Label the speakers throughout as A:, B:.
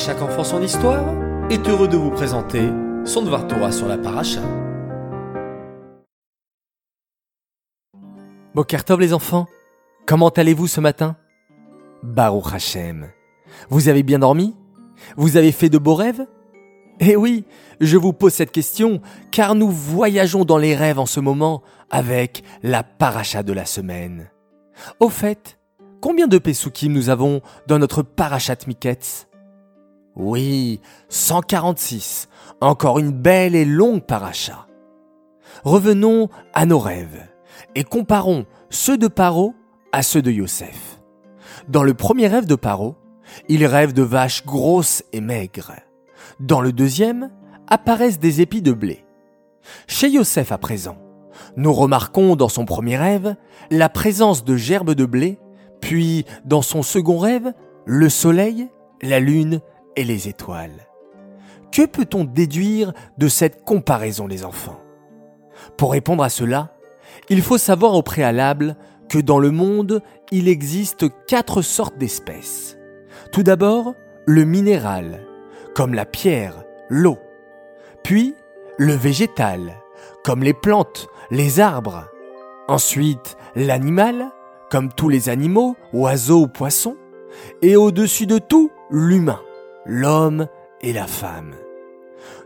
A: chaque enfant son histoire est heureux de vous présenter son Dvar Torah sur la paracha.
B: Bokertov les enfants, comment allez-vous ce matin? Baruch Hashem. Vous avez bien dormi? Vous avez fait de beaux rêves? Eh oui, je vous pose cette question car nous voyageons dans les rêves en ce moment avec la paracha de la semaine. Au fait, combien de Pesukim nous avons dans notre parachat Miketz? Oui, 146. Encore une belle et longue paracha. Revenons à nos rêves et comparons ceux de Paro à ceux de Yosef. Dans le premier rêve de Paro, il rêve de vaches grosses et maigres. Dans le deuxième, apparaissent des épis de blé. Chez Yosef à présent, nous remarquons dans son premier rêve la présence de gerbes de blé, puis dans son second rêve, le soleil, la lune les étoiles. Que peut-on déduire de cette comparaison les enfants? Pour répondre à cela, il faut savoir au préalable que dans le monde, il existe quatre sortes d'espèces. Tout d'abord, le minéral, comme la pierre, l'eau. Puis, le végétal, comme les plantes, les arbres. Ensuite, l'animal, comme tous les animaux, oiseaux ou poissons. Et au-dessus de tout, l'humain, l'homme et la femme.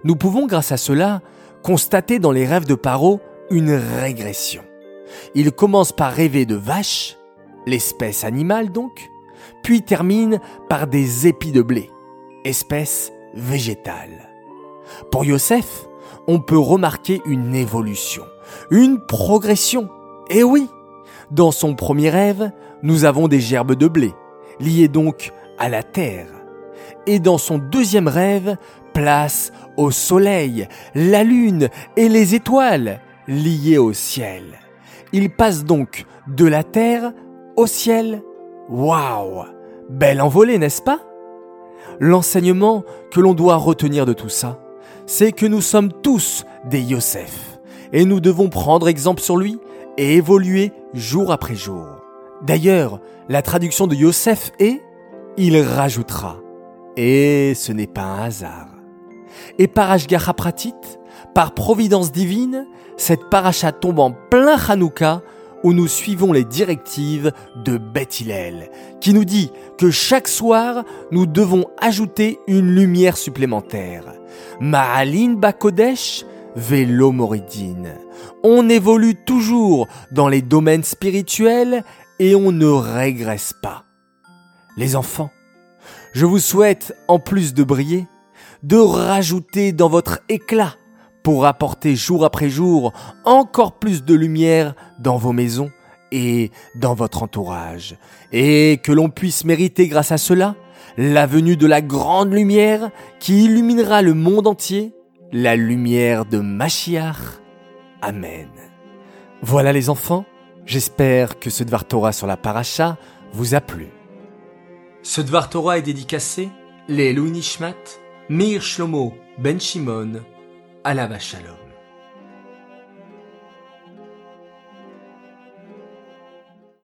B: Nous pouvons grâce à cela constater dans les rêves de Paro une régression. Il commence par rêver de vaches, l'espèce animale donc, puis termine par des épis de blé, espèce végétale. Pour Yosef, on peut remarquer une évolution, une progression. Et oui, dans son premier rêve, nous avons des gerbes de blé, liées donc à la terre. Et dans son deuxième rêve, place au soleil, la lune et les étoiles, liées au ciel. Il passe donc de la terre au ciel. Waouh Belle envolée, n'est-ce pas? L'enseignement que l'on doit retenir de tout ça, c'est que nous sommes tous des Yosef, et nous devons prendre exemple sur lui et évoluer jour après jour. D'ailleurs, la traduction de Yosef est Il rajoutera. Et ce n'est pas un hasard. Et par Ashgacha Pratit, par providence divine, cette paracha tombe en plein Hanouka où nous suivons les directives de Beth Hillel, qui nous dit que chaque soir, nous devons ajouter une lumière supplémentaire. Ma'alin Bakodesh, Velo Moridine. On évolue toujours dans les domaines spirituels et on ne régresse pas. Les enfants, je vous souhaite, en plus de briller, de rajouter dans votre éclat pour apporter jour après jour encore plus de lumière dans vos maisons et dans votre entourage, et que l'on puisse mériter grâce à cela la venue de la grande lumière qui illuminera le monde entier, la lumière de Machiach. Amen. Voilà les enfants, j'espère que ce Dvar Torah sur la paracha vous a plu.
A: Ce Dvar Torah est dédicacé les Nishmat, Meir Shlomo Ben Shimon, Alava Shalom.